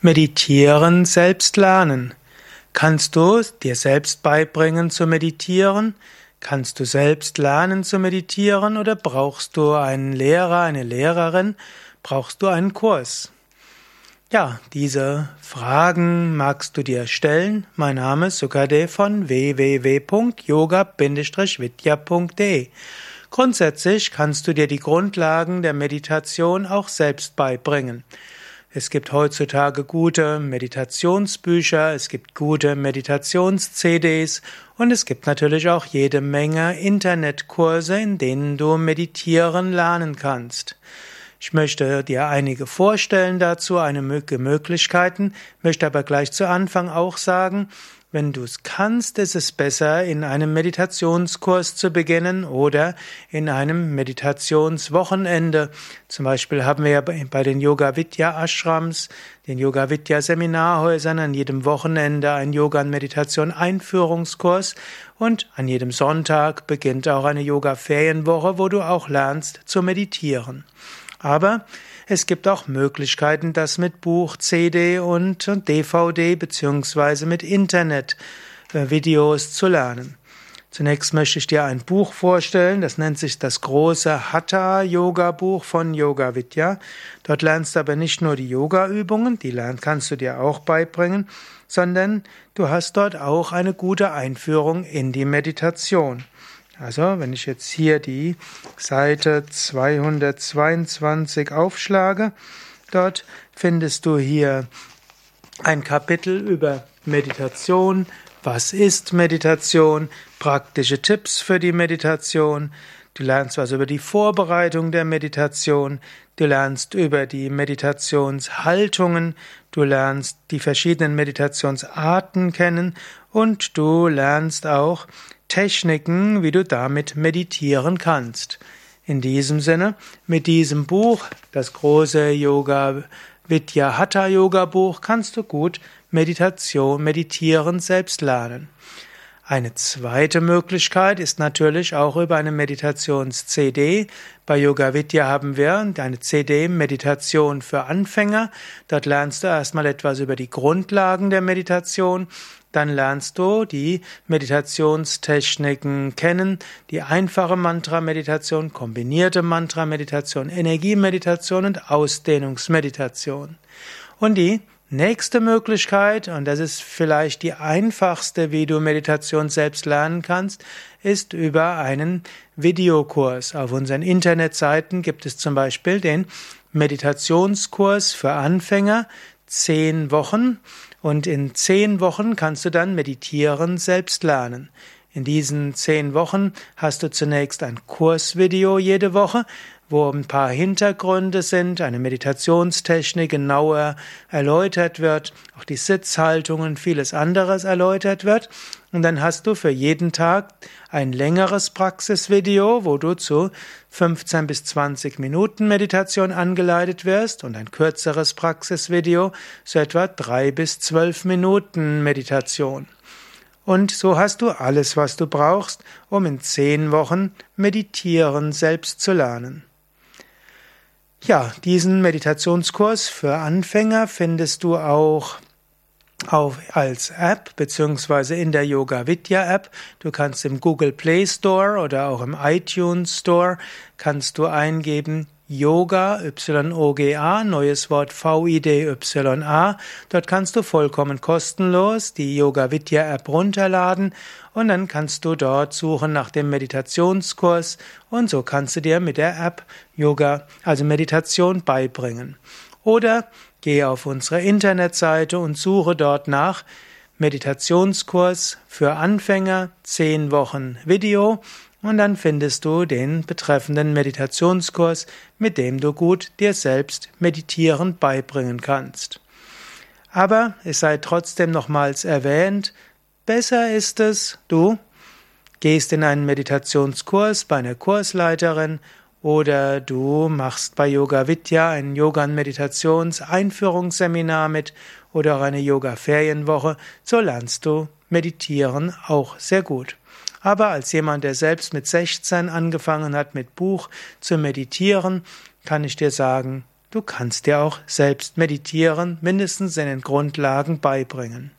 Meditieren selbst lernen. Kannst du dir selbst beibringen zu meditieren? Kannst du selbst lernen zu meditieren oder brauchst du einen Lehrer, eine Lehrerin? Brauchst du einen Kurs? Ja, diese Fragen magst du dir stellen. Mein Name ist Sukadev von www.yoga-vidya.de. Grundsätzlich kannst du dir die Grundlagen der Meditation auch selbst beibringen. Es gibt heutzutage gute Meditationsbücher, es gibt gute Meditations-CDs und es gibt natürlich auch jede Menge Internetkurse, in denen du meditieren lernen kannst. Ich möchte dir einige vorstellen dazu, einige Möglichkeiten, möchte aber gleich zu Anfang auch sagen, wenn du es kannst, ist es besser, in einem Meditationskurs zu beginnen oder in einem Meditationswochenende. Zum Beispiel haben wir ja bei den Yoga Vidya Ashrams, den Yoga Vidya Seminarhäusern an jedem Wochenende ein Yoga und Meditation Einführungskurs und an jedem Sonntag beginnt auch eine Yoga Ferienwoche, wo du auch lernst zu meditieren. Aber es gibt auch Möglichkeiten, das mit Buch, CD und DVD beziehungsweise mit Internetvideos äh, zu lernen. Zunächst möchte ich dir ein Buch vorstellen, das nennt sich das große Hatha Yoga Buch von Yoga Vidya. Dort lernst du aber nicht nur die Yoga Übungen, die lernst, kannst du dir auch beibringen, sondern du hast dort auch eine gute Einführung in die Meditation. Also, wenn ich jetzt hier die Seite 222 aufschlage, dort findest du hier ein Kapitel über Meditation, was ist Meditation, praktische Tipps für die Meditation, du lernst was über die Vorbereitung der Meditation, du lernst über die Meditationshaltungen, du lernst die verschiedenen Meditationsarten kennen. Und du lernst auch Techniken, wie du damit meditieren kannst. In diesem Sinne, mit diesem Buch, das große Yoga Vidya Hatha Yoga Buch, kannst du gut Meditation, meditieren selbst lernen. Eine zweite Möglichkeit ist natürlich auch über eine Meditations-CD. Bei Yoga Vidya haben wir eine CD Meditation für Anfänger. Dort lernst du erstmal etwas über die Grundlagen der Meditation. Dann lernst du die Meditationstechniken kennen, die einfache Mantra-Meditation, kombinierte Mantra-Meditation, Energiemeditation und Ausdehnungsmeditation. Und die Nächste Möglichkeit, und das ist vielleicht die einfachste, wie du Meditation selbst lernen kannst, ist über einen Videokurs. Auf unseren Internetseiten gibt es zum Beispiel den Meditationskurs für Anfänger, zehn Wochen, und in zehn Wochen kannst du dann meditieren selbst lernen. In diesen zehn Wochen hast du zunächst ein Kursvideo jede Woche, wo ein paar Hintergründe sind, eine Meditationstechnik genauer erläutert wird, auch die Sitzhaltungen, vieles anderes erläutert wird. Und dann hast du für jeden Tag ein längeres Praxisvideo, wo du zu 15 bis 20 Minuten Meditation angeleitet wirst und ein kürzeres Praxisvideo zu etwa drei bis zwölf Minuten Meditation. Und so hast du alles, was du brauchst, um in zehn Wochen Meditieren selbst zu lernen. Ja, diesen Meditationskurs für Anfänger findest du auch auf, als App beziehungsweise in der Yoga Vidya App. Du kannst im Google Play Store oder auch im iTunes Store kannst du eingeben Yoga, Y-O-G-A, neues Wort V-I-D-Y-A. Dort kannst du vollkommen kostenlos die Yoga Vidya App runterladen und dann kannst du dort suchen nach dem Meditationskurs und so kannst du dir mit der App Yoga, also Meditation beibringen. Oder gehe auf unsere Internetseite und suche dort nach Meditationskurs für Anfänger, 10 Wochen Video und dann findest du den betreffenden Meditationskurs, mit dem du gut dir selbst meditieren beibringen kannst. Aber es sei trotzdem nochmals erwähnt, besser ist es, du gehst in einen Meditationskurs bei einer Kursleiterin oder du machst bei Yoga Vidya ein Yoga- und Meditations-Einführungsseminar mit oder auch eine Yoga-Ferienwoche, so lernst du meditieren auch sehr gut. Aber als jemand, der selbst mit 16 angefangen hat, mit Buch zu meditieren, kann ich dir sagen, du kannst dir auch selbst meditieren, mindestens in den Grundlagen beibringen.